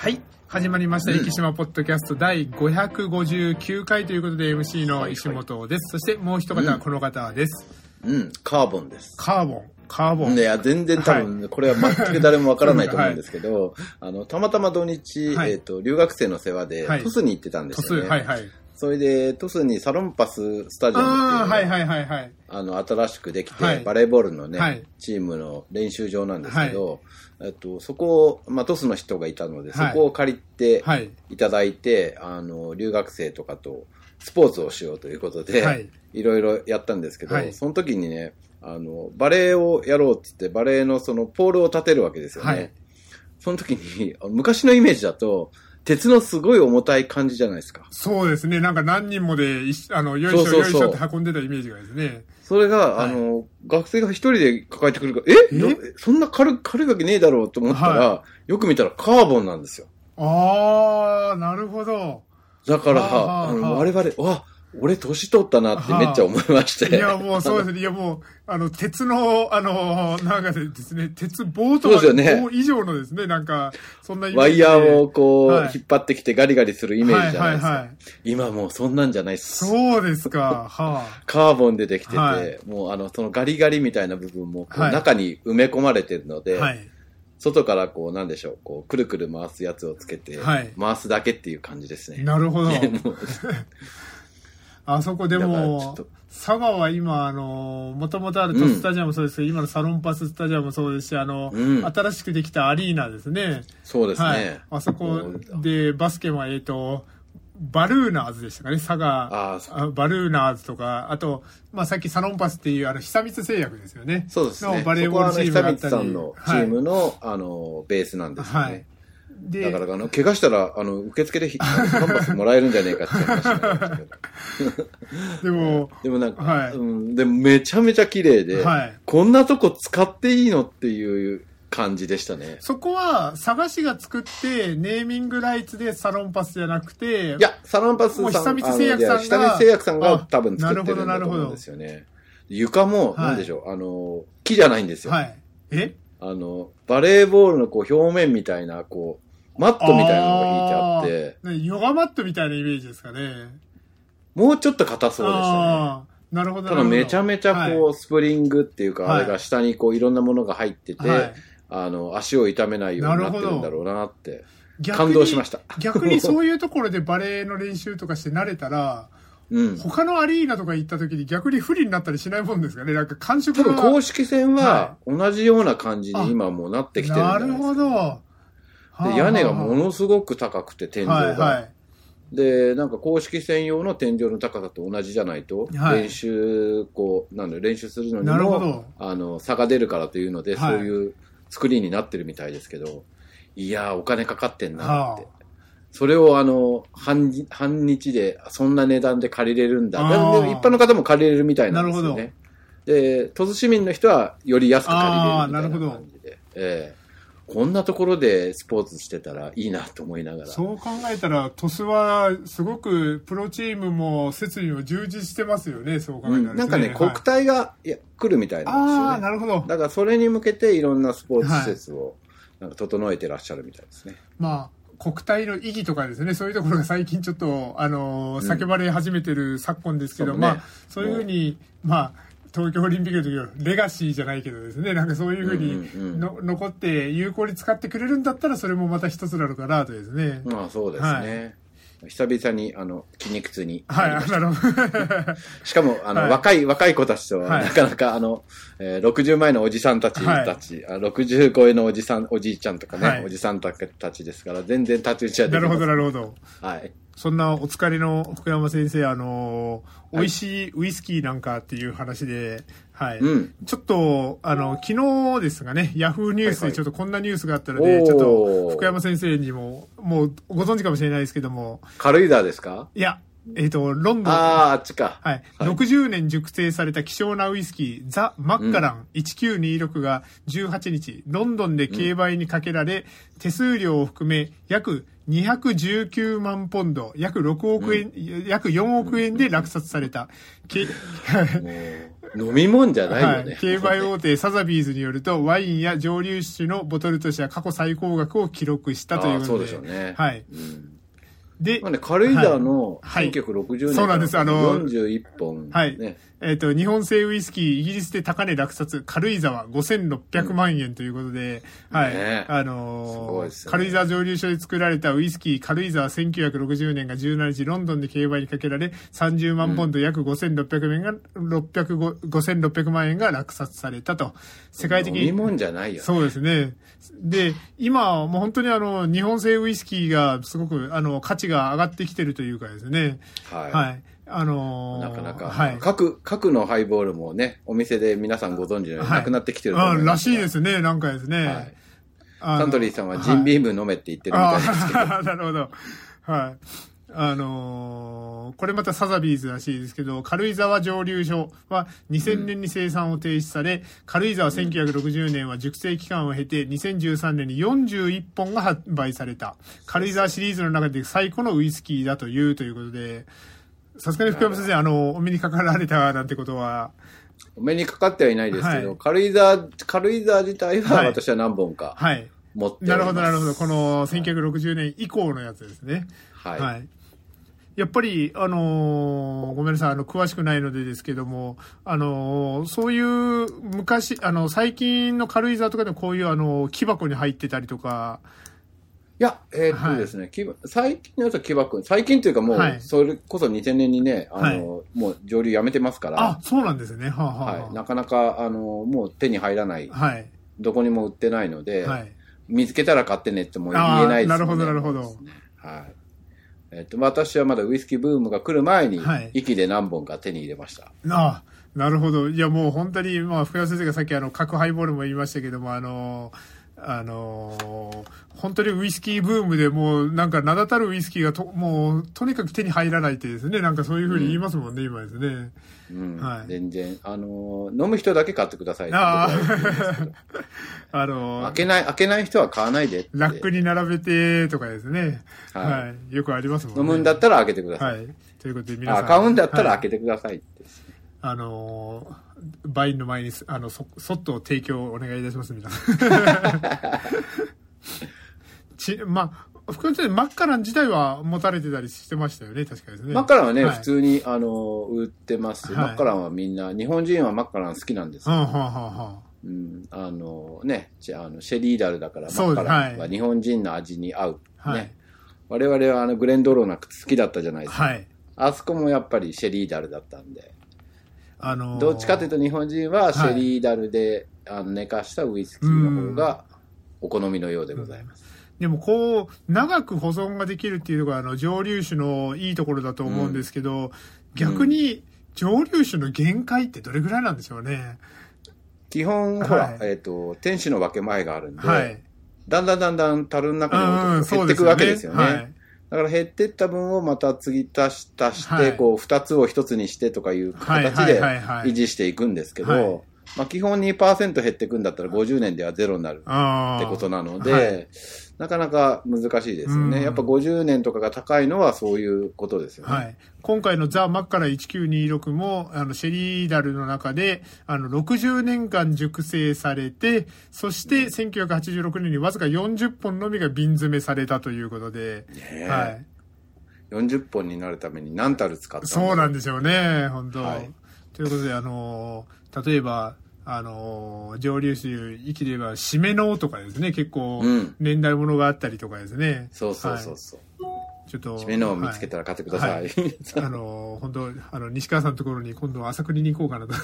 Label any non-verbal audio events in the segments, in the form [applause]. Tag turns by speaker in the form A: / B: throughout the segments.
A: はい。始まりました、
B: うん
A: 生島ポッドキャスト第559回ということで MC の石本です。そしてもう一方はこの方です。
B: うん、カーボンです。
A: カーボン。カーボン。
B: いや、全然多分、これは全く誰もわからないと思うんですけど、あの、たまたま土日、
A: はい
B: えっ、と、留学生の世話で、
A: はい
B: トスに行ってたんで
A: トス、
B: すよね。
A: はいはい。
B: それで、トスにサロンパススタジアムってい
A: はいはいはいはい。
B: あの、新しくできて、
A: はい。
B: バレーボールのね、
A: はい。
B: チームの練習場なんですけど、えっと、そこを、まあ、トスの人がいたので、
A: はい。
B: そこを借りて
A: はい。
B: いただいて、あの、留学生とかとスポーツをしようということで、
A: はい。
B: いろいろやったんですけど、
A: はい。
B: その時にね、あの、バレーをやろうって言って、バレーのそのポールを立てるわけですよね。
A: はい。
B: その時に、昔のイメージだと、鉄のすごい重たい感じじゃないですか。
A: そうですね。なんか何人もであの、よいしょよいしょって運んでたイメージがですね。
B: それが、
A: はい
B: あの、学生が一人で抱えてくるから、え？
A: え？
B: どそんな軽い、軽いわけねえだろうと思ったら、
A: は
B: よく見たらカーボンなんですよ。
A: ああ、なるほど。
B: だから、
A: はあ
B: の
A: はあ
B: 我々、わ、俺年取ったなってめっちゃ思いまして。
A: いや、もうそうですね。[laughs] いや、もう、あの、鉄の、あの、なんかですね、鉄棒とか、
B: そうですよね
A: 棒以上のですね、なんか、そんなイメ
B: ワイ
A: ージで
B: ヤーをこう、
A: はい
B: 引っ張ってきてガリガリするイメージじゃないですか。
A: はいはいはい。
B: 今もうそんなんじゃないっす。
A: そうですか。は [laughs]
B: カーボンでできてて、
A: はい
B: もうあの、そのガリガリみたいな部分も中に埋め込まれてるの
A: あ。
B: で、
A: はい。
B: 外からこう、なんでしょう、こう、くるくる回すやつをつけて、
A: はい
B: 回すだけっていう感じですね。
A: なるほど。[laughs] あそこでも佐賀は今、あの、もともとあるトススタジアムもそうですけど、今のサロンパススタジアムもそうですし、あの、
B: うん
A: 新しくできたアリーナですね。
B: そうですね。
A: はい。あそこでバスケは、えっと、バルーナーズでしたかね、佐賀。バルーナーズとか、あと、まあ、さっきサロンパスっていう、あの、久光製薬ですよね。
B: そうですね。
A: のバレーボールチームがあったり
B: 久光さんのチームの、あの、ベースなんですよね。
A: はい。で、
B: だから、あの、怪我したら、あの、受付でひ、あのカンパスもらえるんじゃねえかって話になりましたけど。
A: でも、[laughs]
B: でもなんか、
A: はい
B: うん、でもめちゃめちゃ綺麗で、
A: はい。
B: こんなとこ使っていいのっていう感じでしたね。
A: そこは、佐賀市が作って、ネーミングライツでサロンパスじゃなくて、
B: いや、サロンパスさん、
A: もう久光製薬さんが
B: 久光製薬さんが
A: あ
B: 多分作ってるんだと思うんですよね。床も、
A: はい
B: なんでしょう、あの、木じゃないんですよ。
A: はい。え？
B: あの、バレーボールのこう表面みたいな、こう、マットみたいなのが引いてあって、
A: ヨガマットみたいなイメージですかね。
B: もうちょっと硬そうでしたね。
A: なるほど。
B: ただめちゃめちゃこう、
A: う、
B: スプリングっていうか、
A: はい
B: あれが下にこういろんなものが入ってて、
A: はい
B: あの、足を痛めないようになってるんだろうなって、感動しました。
A: 逆に [laughs] そういうところでバレエの練習とかして慣れたら、
B: うん。
A: 他のアリーナとか行った時に逆に不利になったりしないもんですかねなんか感触
B: 多分
A: が。
B: 公式戦は
A: は
B: 同じような感じに今もうなってきてるんじゃ
A: なる
B: ないですか。
A: ほど。
B: で屋根がも
A: の
B: のすごく高くて天井が、
A: はいはい。
B: でなんか公式戦用の天井の高さと同じじゃないと、
A: はい。
B: 練習こうなんだ練習するのにも
A: ど。
B: あの差が出るからというので、
A: はい。
B: そういう作りになってるみたいですけどいやーお金かかってんなって、
A: は
B: それをあの半日半日でそんな値段で借りれるんだ。一般の方も借りれるみたいなんですよ
A: なる
B: ねで鳥栖市民の人はより安く借りれるみたい
A: なるほど
B: な感じで、ええこんなところでスポーツしてたらいいなと思いながら。
A: そう考えたら、鳥栖はすごくプロチームも設備も充実してますよね、そう考えたらです、
B: うん、なんかね、
A: はい。
B: 国体がいや来るみたいな。んですよ
A: ああ、
B: ね。
A: なるほど。
B: だからそれに向けていろんなスポーツ施設をなんか整えてらっしゃるみたいですね。
A: まあ、国体の意義とかですね、そういうところが最近ちょっと、あの叫ばれ始めてる昨今ですけど、
B: そうね。
A: まあ、そういうふうに、まあ、東京オリンピックの時はレガシーじゃないけどですね、なんかそういうふうに
B: うんうんうん
A: の、残って有効に使ってくれるんだったら、それもまた一つなのかなとですね。
B: まあそうですね。久々にあの筋肉痛に
A: はい、
B: な
A: るほど。[laughs]
B: しかもあの、
A: はい
B: 若い若い子たちとは
A: はい
B: なかなか、あの、えー60前のおじさんたち
A: はい
B: たち、あ60超えのおじさんおじいちゃんとかね、
A: はい
B: おじさんたちですから全然太刀打ちはでき
A: なるほど、なるほど。
B: はい。
A: そんなお疲れの福山先生、あのー
B: はい
A: 美味しいウイスキーなんかっていう話で、はい。
B: うん。
A: ちょっと、あの、昨日ですがね、ヤフーニュース
B: はいはい
A: でちょっとこんなニュースがあったので、
B: おー
A: ちょっと福山先生にも、もうご存知かもしれないですけども、
B: 軽井沢ですか？
A: いや、えっ、と、ロンドン。
B: ああ、あっちか。
A: はい。
B: はい
A: 60年熟成された希少なウイスキー、ザ・マッカラン1926が18日、ロンドンで競売にかけられ、手数料を含め約219万ポンド、約6億円、約4億円で落札された。
B: 飲み物じゃないよね。
A: はい。競売大手サザビーズによると、ワインや蒸留酒のボトルとしては過去最高額を記録したということで。
B: そうでしょうね。
A: はい。
B: うん
A: で
B: まあ、ね、軽井沢の
A: はい
B: 1960年
A: そうなんですあの
B: 41本、ね。
A: はい。えっ、と、日本製ウイスキー、イギリスで高値落札、軽井沢5600万円ということで、はい。
B: ね
A: あ
B: す
A: のー
B: ね
A: 軽井沢蒸留所で作られたウイスキー、軽井沢1960年が17日、ロンドンで競売にかけられ、30万ポンド、約5600円が、600 5600万円が落札されたと。世界的
B: 飲み物じゃないよ、ね。
A: そうですね。で、今、もう本当にあの、日本製ウイスキーがすごく、あの、価値が上がってきてるというかですね。
B: はい。
A: はい。あのー
B: なかなか、
A: はい。
B: 各、各のハイボールもね、お店で皆さんご存知のように
A: はい
B: なくなってきてると思
A: あ
B: いますが。
A: らしいですね、なんかですね。
B: はい。サントリーさんはジンビーム飲めって言ってるみたいですけど。
A: ああ、なるほど。はい。あのーこれまたサザビーズらしいですけど、軽井沢蒸留所は2000年に生産を停止され、軽井沢1960年は熟成期間を経て、2013年に41本が発売された。軽井沢シリーズの中で最古のウイスキーだというということで、さすがに福山先生、あの、お目にかかられたなんてことは、
B: お目にかかってはいないですけど、
A: はい
B: 軽井沢、軽井沢自体は
A: はい
B: 私は何本か
A: はい。
B: 持っております。
A: なるほど、なるほど。この1960年以降のやつですね。
B: はい。
A: はい。やっぱり、あのーごめんなさい、あの、詳しくないのでですけども、あのーそういう、昔、あの、最近の軽井沢とかでもこういう、あの、木箱に入ってたりとか、
B: いや、えーっとですね、木最近のやつは木場君、最近というかもう、
A: はい
B: それこそ2000年にね、あの、もう上流やめてますから、
A: あ、そうなんですね。はあ、はあ
B: はい、なかなか、あの、もう手に入らない、
A: はい。
B: どこにも売ってないので、
A: はい。
B: 見つけたら買ってねってもう言えないですよね。
A: なるほどなるほど
B: はい。えっと、私はまだウイスキーブームが来る前に
A: はい、
B: 息で何本か手に入れました。
A: あなるほど。いや、もう本当に、まあ、福山先生がさっき、あの、核ハイボールも言いましたけども、あの、あの本当にウイスキーブームでもう、なんか名だたるウイスキーがと、もう、とにかく手に入らないってですね、なんかそういうふうに言いますもんね、今ですね。
B: うん。
A: はい
B: 全然、あの、飲む人だけ買ってください
A: ああ、[laughs] あの
B: 開けない、開けない人は買わないで。
A: ラックに並べてとかですね。
B: は
A: はいい。よくありますもんね。
B: 飲むんだったら開けてください。
A: はい。ということで皆さん。
B: あ買うんだったら
A: はい
B: 開けてくださいって。
A: あのーバインの前にす、あの、そ、そっと提供お願いいたします、皆さん。[laughs] ち、まあ、福山マッカラン自体は持たれてたりしてましたよね、確かですね。
B: マッカランはね、
A: はい
B: 普通に、あの、売ってますし、
A: はい
B: マッカランはみんな、日本人はマッカラン好きなんですよ。
A: はあ、はあはあは
B: うん、あのね、じゃああのシェリーダルだから、マッカラン
A: は
B: はい日本人の味に合う。
A: あ、はい。
B: ね。我々はあのグレンドローナ好きだったじゃないですか。
A: はい。
B: あそこもやっぱりシェリーダルだったんで。
A: あのー
B: どっちかというと日本人はシェリーダルで、あの寝かしたウイスキーの方がお好みのようでございます。
A: でもこう、長く保存ができるっていうのが、あの、蒸留酒のいいところだと思うんですけど、逆に、蒸留酒の限界ってどれぐらいなんでしょうね。
B: 基本、ほら、
A: はい
B: えっ、と、天使の分け前があるんで、
A: はい。
B: だんだんだんだん樽の中に減っていくわけですよね。
A: はい。
B: だから減ってった分をまた次足し足して、
A: はい
B: こう二つを一つにしてとかいう
A: はい
B: 形で維持していくんですけど、
A: はい
B: まあ基本2%減っていくんだったら50年ではゼロになる。ってことなので、
A: はい
B: なかなか難しいですよね。
A: うん
B: やっぱ50年とかが高いのはそういうことですよね。
A: はい。今回のザ・マッカラ1926も、あの、シェリーダルの中で、あの、60年間熟成されて、そして1986年にわずか40本のみが瓶詰めされたということで、
B: ねえ
A: はい。
B: 40本になるために何たる使った
A: そうなん
B: で
A: でしょうね、本当、
B: はい
A: ということで、あの、例えば、あの、蒸留酒、生きれば、締めのとかですね、結構
B: うん、
A: 年代物があったりとかですね。
B: そうそうそう
A: はい
B: そう。
A: ちょっと。
B: 締めのを見つけたら買ってください。
A: はい [laughs] あの、本当あの、西川さんのところに今度朝栗に行こうかなと。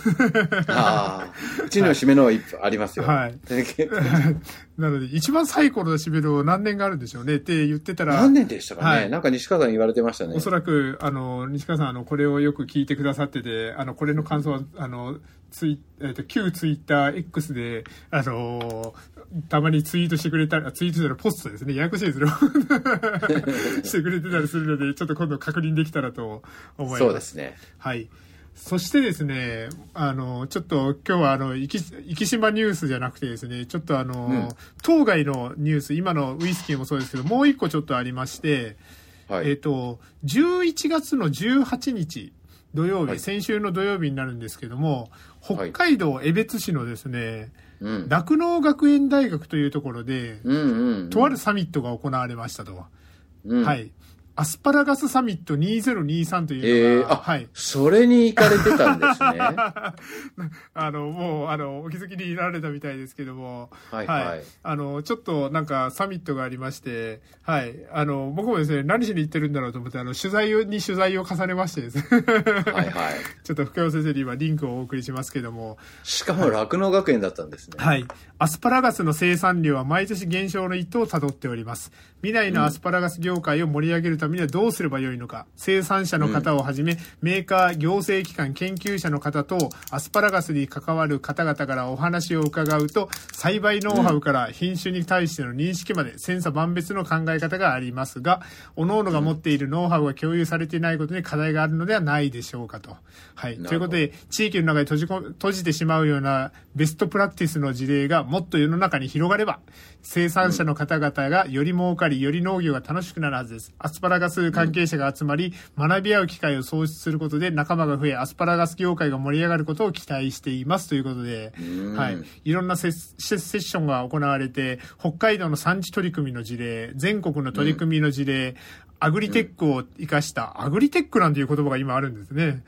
B: ああ、うちの締めの一本ありますよ。
A: はい [laughs] なので、一番最古の締めの何年があるんでしょうねって言ってたら、
B: 何年でしたかね、
A: はい
B: なんか西川さん言われてましたね
A: お。そらく、あの、西川さん、あの、これをよく聞いてくださってて、あの、これの感想は、あの、ツイ、えっ、と、旧ツイッター X で、あのーたまにツイートしてくれたり、ツイートしたらポストですね。ややこしいですよ。[laughs] してくれてたりするので、ちょっと今度確認できたらと思います。
B: そうですね。
A: はい。そしてですね、あの、ちょっと今日はあの、生き島ニュースじゃなくてですね、ちょっとあの、うん、当該のニュース、今のウイスキーもそうですけど、もう一個ちょっとありまして、はい、えっ、と、11月の18日、土曜日、はい、先週の土曜日になるんですけども、北海道江別市のですね、酪、は、農、学園大学というところで、うんうんうん、とあるサミットが行われましたと。うん、はい。アスパラガスサミット2023というのが、えー、はい。
B: それに行かれてたんですね。[laughs]
A: あの、もう、あの、お気づきになられたみたいですけども、
B: はい、はい、はい。
A: あの、ちょっとなんかサミットがありまして、はい。あの、僕もですね、何しに行ってるんだろうと思って、あの、取材に取材を重ねましてですね。
B: はいはい。[laughs]
A: ちょっと福山先生に今リンクをお送りしますけども。
B: しかも酪農学園だったんですね。
A: はい。アスパラガスの生産量は毎年減少の一途をたどっております。未来のアスパラガス業界を盛り上げるためにはどうすればよいのか、生産者の方をはじめ、メーカー、行政機関、研究者の方と、アスパラガスに関わる方々からお話を伺うと、栽培ノウハウから品種に対しての認識まで、千差万別の考え方がありますが、各々が持っているノウハウが共有されていないことに課題があるのではないでしょうかと。はい。ということで、地域の中に閉じこ閉じてしまうようなベストプラクティスの事例がもっと世の中に広がれば、生産者の方々がより儲かり、より農業が楽しくなるはずです。アスパラガス関係者が集まり、学び合う機会を創出することで仲間が増え、アスパラガス業界が盛り上がることを期待していますということで、はい。いろんなセッセッションが行われて、北海道の産地取り組みの事例、全国の取り組みの事例、アグリテックを活かした、アグリテックなんていう言葉が今あるんですね。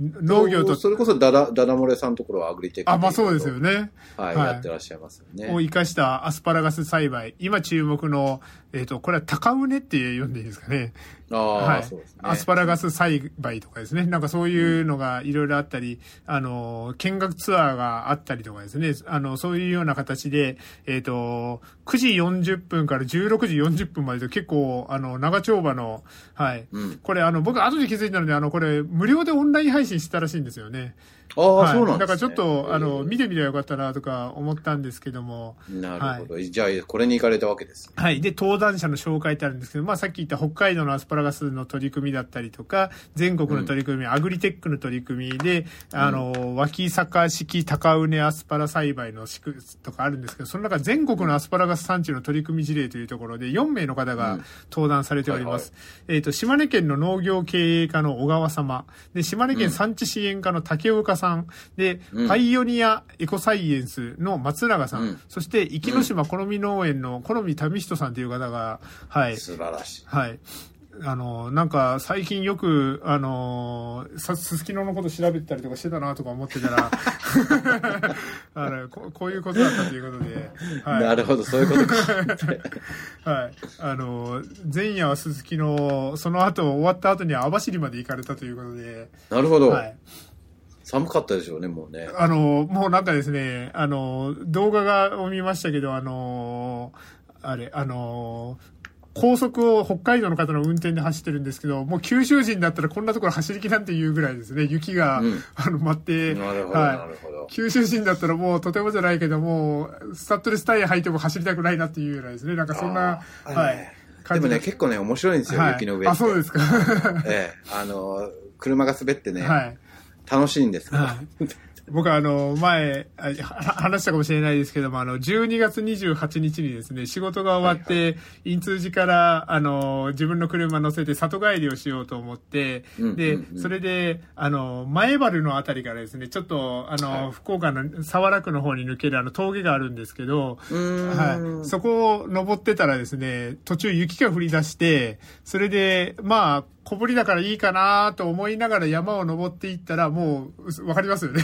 A: 農業と。
B: それこそダダ、ダダ漏れさんのところはアグリテック。
A: あ、まあそうですよね。
B: はい、はい、やってらっしゃいますよね。
A: を生かしたアスパラガス栽培。今注目の、えっ、ー、と、これは高畝って読んでいいですかね。
B: ああ、はい、そうですね。
A: アスパラガス栽培とかですね。なんかそういうのがいろいろあったり、あの、見学ツアーがあったりとかですね。あの、そういうような形で、えっ、ー、と、9時40分から16時40分までと結構、あの、長丁場の、はい。うん、これ、あの、僕後で気づいたので、あの、これ、無料でオンライン配信したらしいんですよね。
B: ああ、はい、そうなんですね。
A: だからちょっと、あの、見てみればよかったなとか思ったんですけども。
B: なるほど。はい、じゃあ、これに行かれたわけです、
A: はい。で、登壇者の紹介ってあるんですけど、まあさっき言った北海道のアスパラガスの取り組みだったりとか、全国の取り組み、うん、アグリテックの取り組みで、あの、うん、脇坂式高畝アスパラ栽培のしくとかあるんですけど、その中全国のアスパラガス産地の取り組み事例というところで4名の方が登壇されております。うんはいはい、えっ、ー、と、島根県の農業経営課の小川様、で、島根県産地支援課の竹岡さん、で、パイオニアエコサイエンスの松永さん、うん、そして壱岐島好み農園の好み民人さんという方が、はい。
B: 素晴らしい。
A: はい。あの、なんか、最近よく、あの、さ、すすきののこと調べてたりとかしてたなとか思ってたら、[laughs] あのこ、こういうことだったということで、
B: はい。なるほど、そういうことか。[laughs]
A: はい。あの、前夜はすすきの、その後、終わった後には網走まで行かれたということで、
B: なるほど。はい。寒かったでしょうね、もうね。
A: あの、もうなんかですね、あの、動画がを見ましたけど、あの、あれ、あの、高速を北海道の方の運転で走ってるんですけど、もう九州人だったらこんなところ走りきなんて言うぐらいですね。雪が、うん、あの、舞って。
B: はい。
A: 九州人だったらもうとてもじゃないけども、スタッドレスタイヤ履いても走りたくないなっていうぐらいですね。なんかそんな、はい。
B: でもね、結構ね、面白いんですよ、はい、雪の上
A: あ、そうですか。
B: ええ、あの、車が滑ってね、はい、楽しいんですけど。
A: 僕はあの、前、話したかもしれないですけども、あの、12月28日にですね、仕事が終わって、はいはい、インツー寺から、あの、自分の車乗せて里帰りをしようと思って、で、それで、あの、前原のあたりからですね、ちょっと、あの、はい、福岡の佐原区の方に抜けるあの峠があるんですけど、はい。そこを登ってたらですね、途中雪が降り出して、それで、まあ、小ぶりだからいいかなと思いながら山を登っていったら、もう、わかりますよね。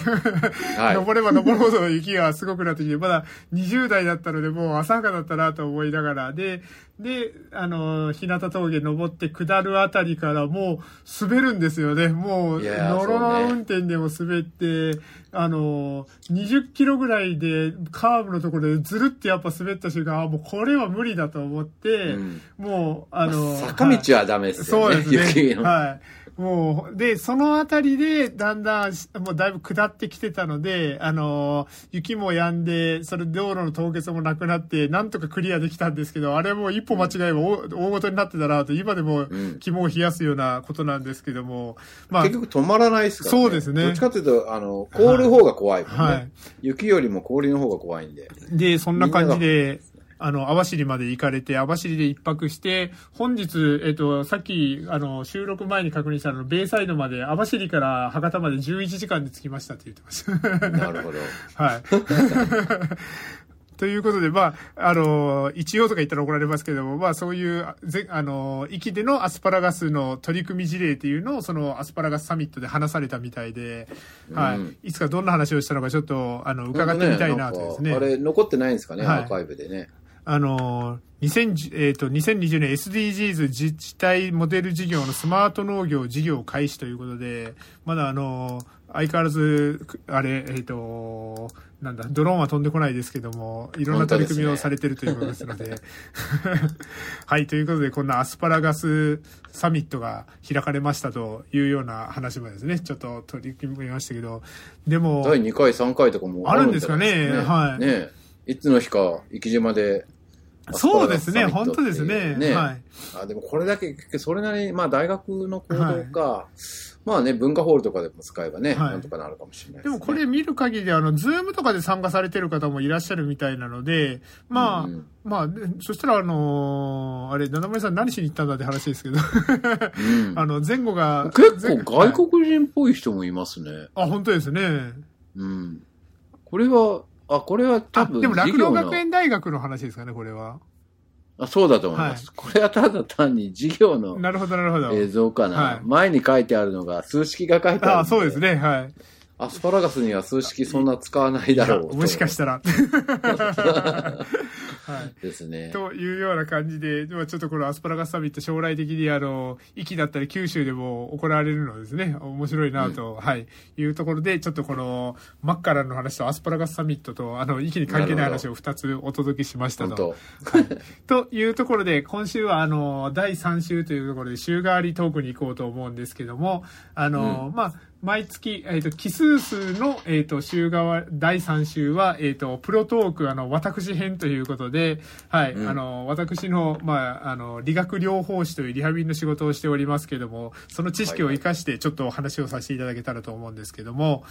A: はい、登れば登るほど雪がすごくなってきて、まだ20代だったので、もう浅はかだったなと思いながら、で、で、あの、日向峠登って下るあたりからもう滑るんですよね。もう、ノロノロ運転でも滑って、あの、20キロぐらいでカーブのところでずるってやっぱ滑った瞬間、あ、もうこれは無理だと思って、うん、もう、あの、
B: 坂道はダメですよね。
A: そうですね。はい。もう、で、そのあたりで、だんだん、もうだいぶ下ってきてたので、あの、雪も止んで、それ道路の凍結もなくなって、なんとかクリアできたんですけど、あれも一歩間違えば大事になってたなと、今でも肝を冷やすようなことなんですけども、
B: まあ。結局止まらないですから
A: ね。そうですね。
B: どっちかというと、あの、凍る方が怖いね。はい。雪よりも氷の方が怖いんで。
A: で、そんな感じで、あの、網走まで行かれて、網走で一泊して、本日、えっと、さっき、あの、収録前に確認したの、ベイサイドまで、網走から博多まで11時間で着きましたって言ってました。
B: なるほど。[laughs]
A: はい。ということで、まあ、あの、一応とか言ったら怒られますけども、まあ、そういう、ぜあの、域でのアスパラガスの取り組み事例っていうのを、そのアスパラガスサミットで話されたみたいで、うん、はい。いつかどんな話をしたのか、ちょっと、あの、伺ってみたいなとですね。ね
B: あれ、残ってないんですかね、はい、アーカイブでね。
A: あの、2000えーと、2020年 SDGs 自治体モデル事業のスマート農業事業開始ということで、まだあの、相変わらず、あれ、えっ、ー、と、なんだ、ドローンは飛んでこないですけども、いろんな取り組みをされてるということですので。でね、[laughs] はい、ということで、こんなアスパラガスサミットが開かれましたというような話もですね、ちょっと取り組みましたけど、でも。
B: 第2回、3回とかも
A: あるんですかね、はい。
B: ねいつの日か、生島で
A: そうですね、本当ですね。ねはい。
B: あでもこれだけ、それなりに、まあ大学の行動か、はい、まあね、文化ホールとかでも使えばね、はい、なんとかなるかもしれない
A: で、ね,、もこれ見る限り、あの、ズームとかで参加されてる方もいらっしゃるみたいなので、まあ、うん、まあ、そしたらあのー、あれ、七森さん何しに行ったんだって話ですけど、うん、[laughs] あの、前後が。
B: 結構外国人っぽい人もいますね。
A: あ、本当ですね。
B: うん。これは、あ、これは多分。
A: でも、落語学園大学の話ですかね、これは。
B: あそうだと思います、はい、これはただ単に授業の
A: なるほど、なるほど。
B: 映像かな。はい、前に書いてあるのが、数式が書いてある。
A: あそうですね、はい。
B: アスパラガスには数式そんな使わないだろう。
A: もしかしたら。[laughs]
B: はい。ですね。
A: というような感じで、ちょっとこのアスパラガスサミット将来的にあの、壱岐だったり九州でも行われるのですね。面白いなと、うん、はい。いうところで、ちょっとこの、マッカランの話とアスパラガスサミットと、あの、壱岐に関係ない話を2つお届けしましたと。はい。というところで、今週はあの、第3週というところで週替わりトークに行こうと思うんですけども、あの、うん、まあ、毎月、えっ、ー、と、奇数数の、えっ、ー、と、週側、第3週は、えっ、ー、と、プロトーク、あの、私編ということで、はい、うん、あの、私の、まあ、あの、理学療法士というリハビリの仕事をしておりますけども、その知識を活かして、ちょっとお話をさせていただけたらと思うんですけども、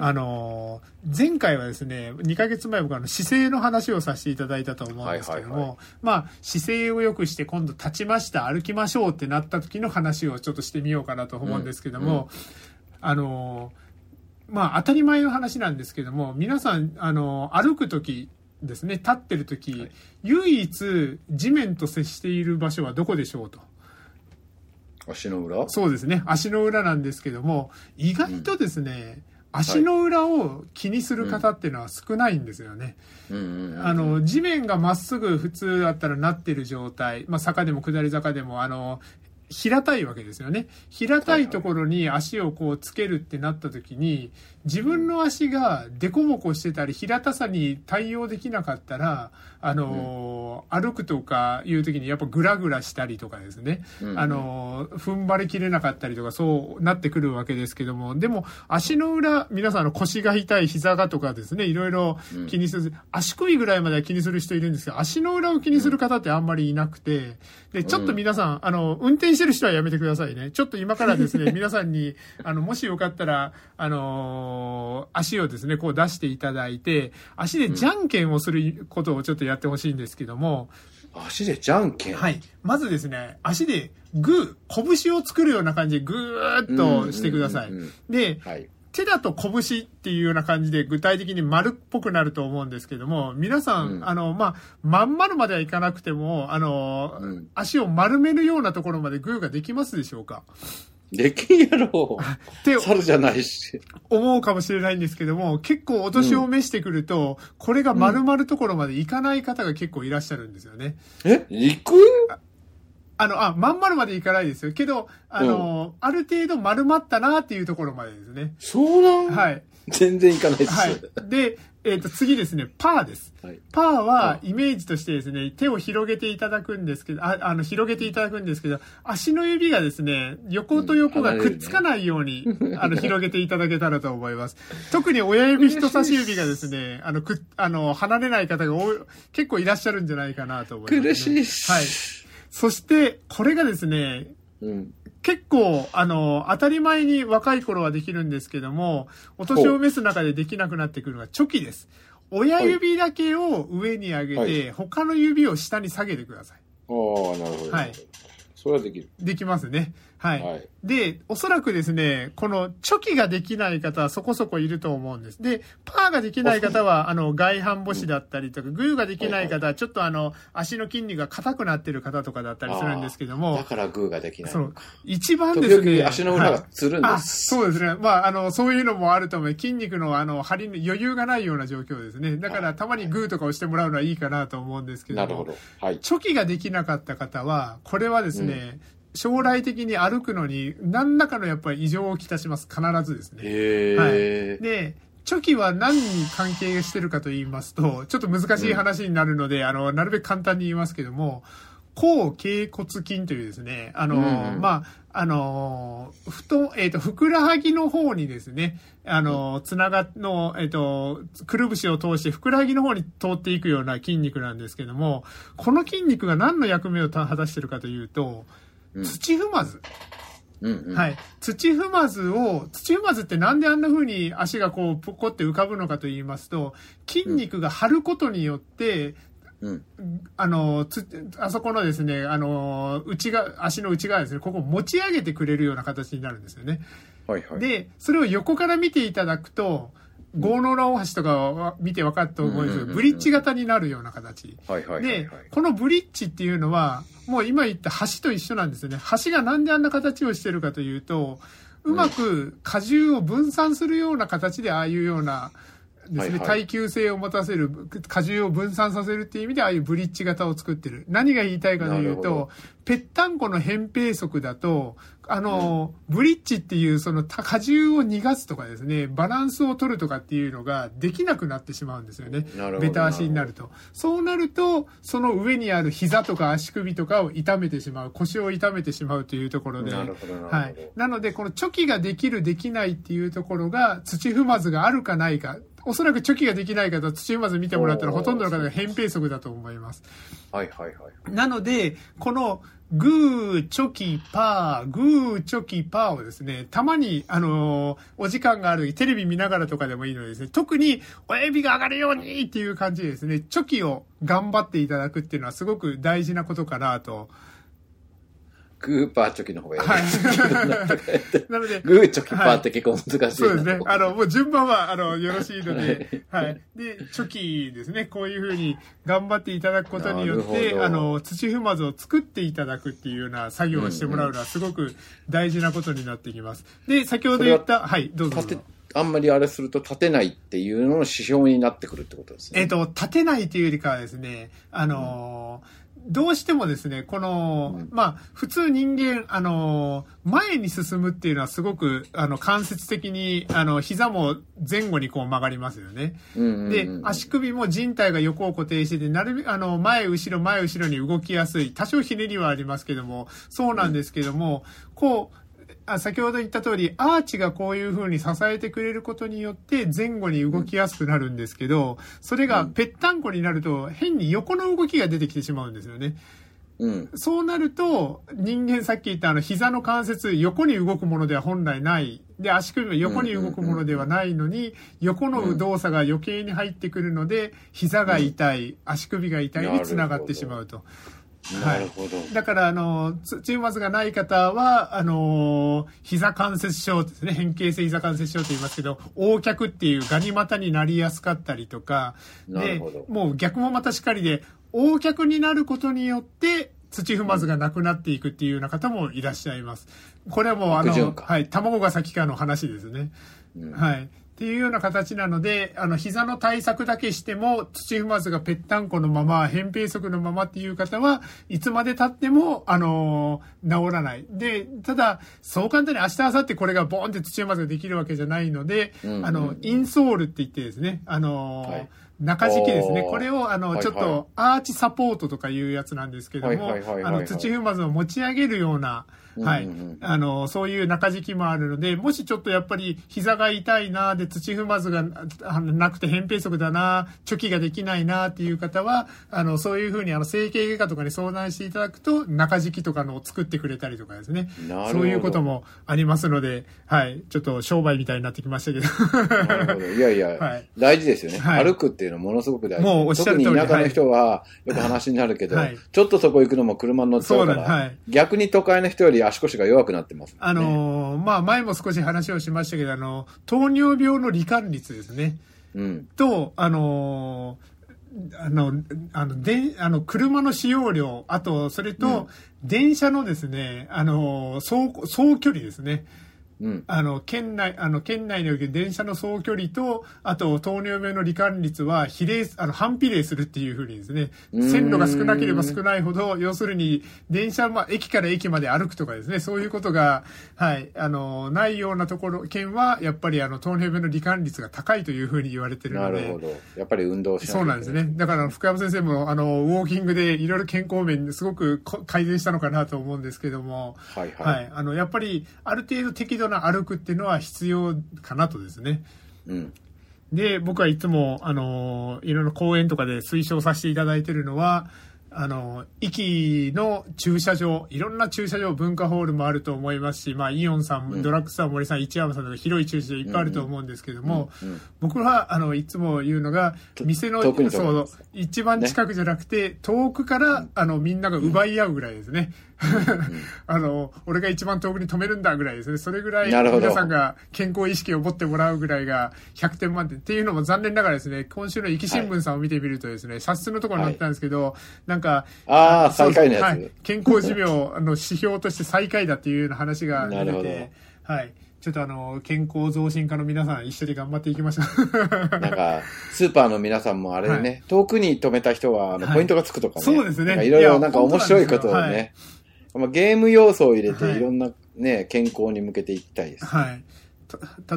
A: あの、前回はですね、2ヶ月前僕あの、姿勢の話をさせていただいたと思うんですけども、はいはいはい、まあ、姿勢を良くして今度立ちました、歩きましょうってなった時の話をちょっとしてみようかなと思うんですけども、うん。うん。あの、まあ当たり前の話なんですけども、皆さん、あの、歩くときですね、立ってるとき、はい、唯一地面と接している場所はどこでしょうと。
B: 足の裏？
A: そうですね。足の裏なんですけども、意外とですね、うん足の裏を気にする方っていうのは少ないんですよね。あの、地面がまっすぐ普通だったらなってる状態、まあ坂でも下り坂でも、あの、平たいわけですよね。平たいところに足をこうつけるってなった時に、自分の足が凸凹してたり、平たさに対応できなかったら、あのー、歩くとかいう時にやっぱグラグラしたりとかですね、あのー、踏ん張りきれなかったりとかそうなってくるわけですけども、でも足の裏、皆さんの腰が痛い、膝がとかですね、いろいろ気にする、足首ぐらいまでは気にする人いるんですけど、足の裏を気にする方ってあんまりいなくて、で、ちょっと皆さん、あの、運転してる人はやめてくださいね。ちょっと今からですね、[laughs] 皆さんに、あの、もしよかったら、あの足をですね、こう出していただいて、足でじゃんけんをすることをちょっとやってほしいんですけども、
B: 足でじゃんけん？
A: はい。まずですね、足でグー、拳を作るような感じでグーッとしてください。で、はい、手だと拳っていうような感じで具体的に丸っぽくなると思うんですけども、皆さん、うん、あの、まあ、まん丸まではいかなくても、あの、うん、足を丸めるようなところまでグーができますでしょうか？
B: できんやろ。[laughs] 手猿じゃないし。
A: 思うかもしれないんですけども、結構お年を召してくると、うん、これが丸々ところまでいかない方が結構いらっしゃるんですよね。
B: え行く？
A: あの、あ、まん丸までいかないですよ。けど、あの、うん、ある程度丸まったなっていうところまでですね。
B: そうなん？
A: はい。
B: 全然いかないです。
A: はい。で、えっ、と、次ですね、パーです。
B: はい。
A: パーは、イメージとしてですね、手を広げていただくんですけど、ああの、広げていただくんですけど、足の指がですね、横と横がくっつかないように、あの、広げていただけたらと思います。特に親指、人差し指がですね、あの、くっ、あの、離れない方が多い、結構いらっしゃるんじゃないかなと思います、ね。
B: 苦しい。
A: はい。そして、これがですね、
B: うん。
A: 結構、あの、当たり前に若い頃はできるんですけども、お年を召す中でできなくなってくるのがチョキです。親指だけを上に上げて、
B: はい
A: 他の指を下に下げてください。
B: ああ、なるほど。
A: はい。
B: それはできる。
A: できますね。はい。
B: はい。
A: で、おそらくですね、このチョキができない方はそこそこいると思うんです。で、パーができない方は、あの、外反母趾だったりとか、グーができない方は、ちょっとあの、足の筋肉が硬くなってる方とかだったりするんですけど
B: だ
A: も、
B: からグーができない
A: そう一番で
B: 時
A: すね。
B: 々足の裏
A: はい
B: がつるんで
A: あ、
B: す。
A: そうですね。まあ、あの、そういうのもあると思う。筋肉の、あの、張りに余裕がないような状況ですね。だから、たまにグーとかをしてもらうのはいいかなと思うんですけども。
B: なるほど。はい。
A: チョキができなかった方は、これはですね、将来的に歩くのに何らかのやっぱり異常をきたします。必ずですね。
B: へえ。
A: で、チョキは何に関係してるかと言いますと、ちょっと難しい話になるので、あの、なるべく簡単に言いますけども、後頸骨筋というですね、あの、
B: うんうん
A: まあ、あの、ふと、えっ、と、ふくらはぎの方にですね、あの、つなが、の、えっ、と、くるぶしを通してふくらはぎの方に通っていくような筋肉なんですけども、この筋肉が何の役目を果たしているかというと、
B: うん
A: 土踏まず。
B: うんうん。
A: はい。土踏まずを、土踏まずってなんであんな風に足がこう、ポコって浮かぶのかと言いますと、筋肉が張ることによって、
B: うん。
A: あの、つ、あそこのですね、あの、内が、足の内側ですね、ここを持ち上げてくれるような形になるんですよね。
B: はいはい。
A: で、それを横から見ていただくと、豪農の大橋とかは見て分かったと思うんですけど、ブリッジ型になるような形。で
B: はい。、
A: このブリッジっていうのは、もう今言った橋と一緒なんですよね。橋がなんであんな形をしてるかというと、うまく荷重を分散するような形でああいうような、ですね、
B: はいはい
A: 耐久性を持たせる、荷重を分散させるっていう意味でああいうブリッジ型を作ってる。何が言いたいかというと、ぺったんこの扁平足だと、あの、ブリッジっていうそのた荷重を逃がすとかですね、バランスを取るとかっていうのができなくなってしまうんですよね。ベタ足になると。そうなると、その上にある膝とか足首とかを痛めてしまう、腰を痛めてしまうというところで。
B: なるほど
A: はい。なので、このチョキができる、できないっていうところが、土踏まずがあるかないか。おそらくチョキができない方は土踏まず見てもらったらほとんどの方が扁平足だと思います。
B: はいはいはい。
A: なので、このグー、チョキ、パー、グー、チョキ、パーをですね、たまに、あのーお時間がある時、テレビ見ながらとかでもいいのでですね、特に親指が上がるようにっていう感じでですね、チョキを頑張っていただくっていうのはすごく大事なことかなと。
B: グーパーチョキの方がいい。
A: はい。[laughs] なので、
B: グーチョキパーって結構難しいな。
A: そうですね。あの、もう順番は、あの、よろしいので、はい。で、チョキですね。こういうふうに頑張っていただくことによって、あの、土踏まずを作っていただくっていうような作業をしてもらうのはすごく大事なことになってきます。で、先ほど言った、はい、どうぞどう
B: 立
A: ぞ
B: て。あんまりあれすると立てないっていうのの指標になってくるってことですね。
A: えっ、と、立てないというよりかはですね、あのーどうしてもですね、この、
B: うん
A: まあ、普通人間、あのー前に進むっていうのはすごく、あの、間接的に、あの、膝も前後にこう曲がりますよね。で、足首も人体が横を固定してて、なるべく、あの、前、後ろ、前、後ろに動きやすい。多少ひねりはありますけども、そうなんですけども、こう、あ先ほど言った通り、アーチがこういう風に支えてくれることによって前後に動きやすくなるんですけど、それがぺったんこになると変に横の動きが出てきてしまうんですよね。
B: うん。
A: そうなると、人間さっき言ったあの膝の関節、横に動くものでは本来ない。で、足首も横に動くものではないのに、横の動作が余計に入ってくるので、膝が痛い、足首が痛いにつながってしまうと。
B: なるほど。
A: だから、あの、つチームマズがない方は、あの、膝関節症ですね、変形性膝関節症と言いますけど、横脚っていうガニ股になりやすかったりとか、でもう逆もまたしかりで、横脚になることによって、土踏まずがなくなっていくっていうような方もいらっしゃいます。これはもう、あの、はい、卵が先かの話ですね。
B: うん
A: はい。っていうような形なので、あの、膝の対策だけしても、土踏まずがぺったんこのまま、扁平足のままっていう方は、いつまで経っても、あの、治らない。で、ただ、そう簡単に明日、明後日これがボーンって土踏まずができるわけじゃないので、うんうん、あの、インソールって言ってですね、あの、はい。中敷きですね。これを、あの、ちょっと、アーチサポートとかいうやつなんですけども、あの、土踏まずを持ち上げるような、はい。あの、そういう中敷きもあるので、もしちょっとやっぱり膝が痛いな、で、土踏まずがなくて扁平足だな、チョキができないなっていう方は、あの、そういうふうにあの、整形外科とかに相談していただくと、中敷きとかのを作ってくれたりとかですね。そういうこともありますので、はい。ちょっと商売みたいになってきましたけど。
B: なるほど。いやいや、[laughs] はい、大事ですよね、はい。歩くっていうのはものすごく大事。もうおっしゃる通り。特に田舎の人は、よく話になるけど、はい、ちょっとそこ行くのも車に乗っちゃうから、はい、逆に都会の人より足腰が弱くなってます、ね、
A: あのー、まあ、前も少し話をしましたけど、あの、糖尿病の罹患率ですね。うん。と、あのー、あの、あの、で、あの、車の使用量、あと、それと、電車のですね、あの、走、走距離ですね。うん、あの、県内、あの、県内における電車の総距離と、あと、糖尿病の罹患率は、比例、あの、反比例するっていうふうにですね、線路が少なければ少ないほど、要するに、電車、まあ、駅から駅まで歩くとかですね、そういうことが、はい、あの、ないようなところ、県は、やっぱり、あの、糖尿病の罹患率が高いというふうに言われてるので。なるほど。
B: やっぱり運動し
A: そうなんですね。だから、福山先生も、あの、ウォーキングで、いろいろ健康面ですごく改善したのかなと思うんですけども、はい、はい、はい。あの、やっぱり、ある程度適度な歩くっていうのは必要かなとですね。うん。で、僕はいつも、あの、いろいろ講演とかで推奨させていただいているのは、あの、駅の駐車場、いろんな駐車場、文化ホールもあると思いますし、まあ、イオンさん、うん、ドラッグストア森さん、市山さんとか広い駐車場いっぱいあると思うんですけども、うんうん、僕は、あの、いつも言うのが、店の、そう、一番近くじゃなくて、ね、遠くから、あの、みんなが奪い合うぐらいですね。あの、俺が一番遠くに止めるんだぐらいですね。それぐらい皆さんが健康意識を持ってもらうぐらいが100点満点っていうのも残念ながらですね、今週の壱岐新聞さんを見てみるとですね、はい、冊数のところに載ってたんですけど、はい、なんか、
B: ああ、最下位のやつ、はい、
A: 健康寿命の指標として最下位だっていうような話が出てて、はい。ちょっとあの、健康増進課の皆さん一緒に頑張っていきましょ
B: う。なんか、スーパーの皆さんもあれね、はい、遠くに止めた人は、あの、ポイントがつくとかね。
A: そうですね。
B: いろいろなんか面白いことをね、まあ、ゲーム要素を入れて、いろんなね、健康に向けていきたいです。
A: はい。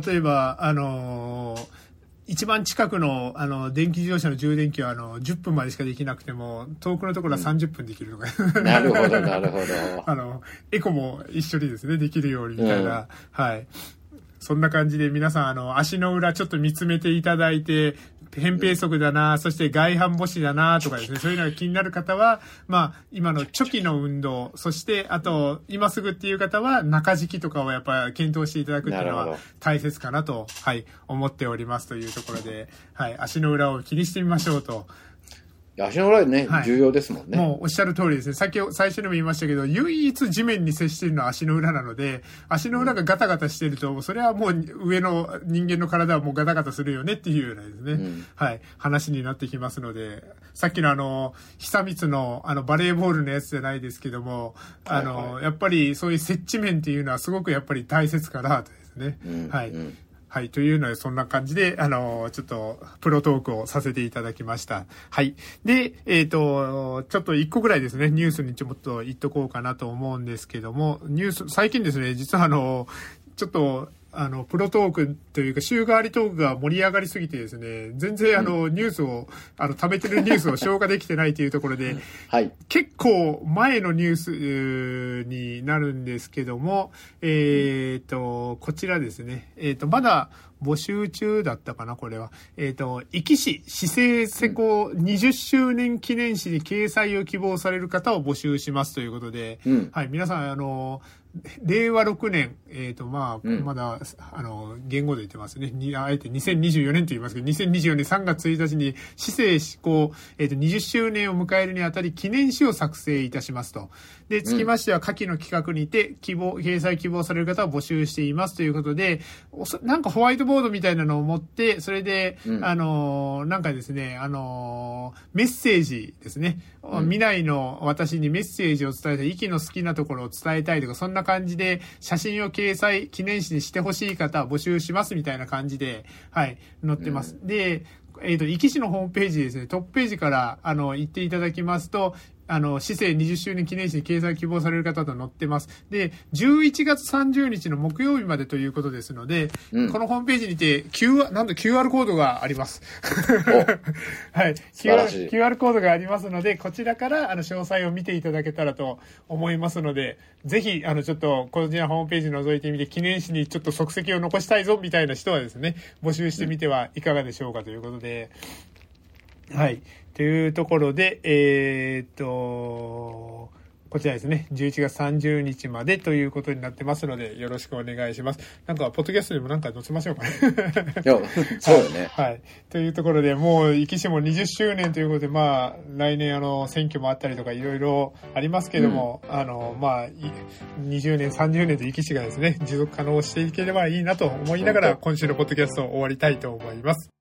A: 例えば、あのー、一番近くの、あの、電気自動車の充電器は、あの、10分までしかできなくても、遠くのところは30分できるとか、
B: うん、なるほど、なるほど。[laughs]
A: あの、エコも一緒にですね、できるようにみたいな、うん、はい。そんな感じで皆さん、あの、足の裏ちょっと見つめていただいて、扁平足だな、そして外反母趾だな、とかですね、そういうのが気になる方は、まあ、今のチョキの運動、そして、あと、今すぐっていう方は、中敷きとかをやっぱり検討していただくっていうのは大切かなと、はい、思っておりますというところで、はい、足の裏を気にしてみましょうと。
B: 足の裏ね、はい、重要ですもんね。
A: もうおっしゃる通りですね。先ほ最初にも言いましたけど、唯一地面に接しているのは足の裏なので、足の裏がガタガタしてると、それはもう上の人間の体はもうガタガタするよねっていうようなですね、うん、はい、話になってきますので、さっきのあの、久光のあのバレーボールのやつじゃないですけども、あの、はいはい、やっぱりそういう接地面っていうのはすごくやっぱり大切かなとですね。うん、はい。うんはい。というので、そんな感じで、あの、ちょっと、プロトークをさせていただきました。はい。で、えっ、ー、と、ちょっと一個ぐらいですね、ニュースにちょっと言っとこうかなと思うんですけども、ニュース、最近ですね、実はあの、ちょっと、あの、プロトークというか、週替わりトークが盛り上がりすぎてですね、全然あの、ニュースを、あの、貯めてるニュースを消化できてないというところで、[laughs] はい。結構前のニュースになるんですけども、えっ、ー、と、こちらですね、えっ、ー、と、まだ募集中だったかな、これは。えっ、ー、と、壱岐市市政施工20周年記念誌に掲載を希望される方を募集しますということで、うん、はい、皆さん、あの、令和6年、えっ、ー、と、まあ、うん、まだ、あの、言語で言ってますね。に、あえて2024年と言いますけど、2024年3月1日に、市政施行、えっ、ー、と、20周年を迎えるにあたり、記念誌を作成いたしますと。で、つきましては、下記の企画にて、希望、掲載希望される方を募集していますということで、なんかホワイトボードみたいなのを持って、それで、うん、あの、なんかですね、あの、メッセージですね。うん、未来の私にメッセージを伝えた、息の好きなところを伝えたいとか、そんなな感じで、写真を掲載、記念誌にしてほしい方募集しますみたいな感じで、はい、載ってます。うん、で、えっ、ー、と、壱岐市のホームページですね、トップページから、あの、行っていただきますと、あの、市政20周年記念誌に掲載希望される方と載ってます。で、11月30日の木曜日までということですので、うん、このホームページにて、QR、なんと QR コードがあります。[laughs] はい。QR, QR コードがありますので、こちらから、あの、詳細を見ていただけたらと思いますので、ぜひ、あの、ちょっと、こちらホームページ覗いてみて、記念誌にちょっと足跡を残したいぞ、みたいな人はですね、募集してみてはいかがでしょうかということで、はい。というところで、えー、っと、こちらですね、11月30日までということになってますので、よろしくお願いします。なんか、ポッドキャストでもなんか載せましょうかね。
B: いや、[laughs] そうよね、
A: はい。はい。というところで、もう、壱岐市も20周年ということで、まあ、来年、あの、選挙もあったりとか、いろいろありますけども、うん、あの、まあ、20年、30年と壱岐市がですね、持続可能していければいいなと思いながら、今週のポッドキャストを終わりたいと思います。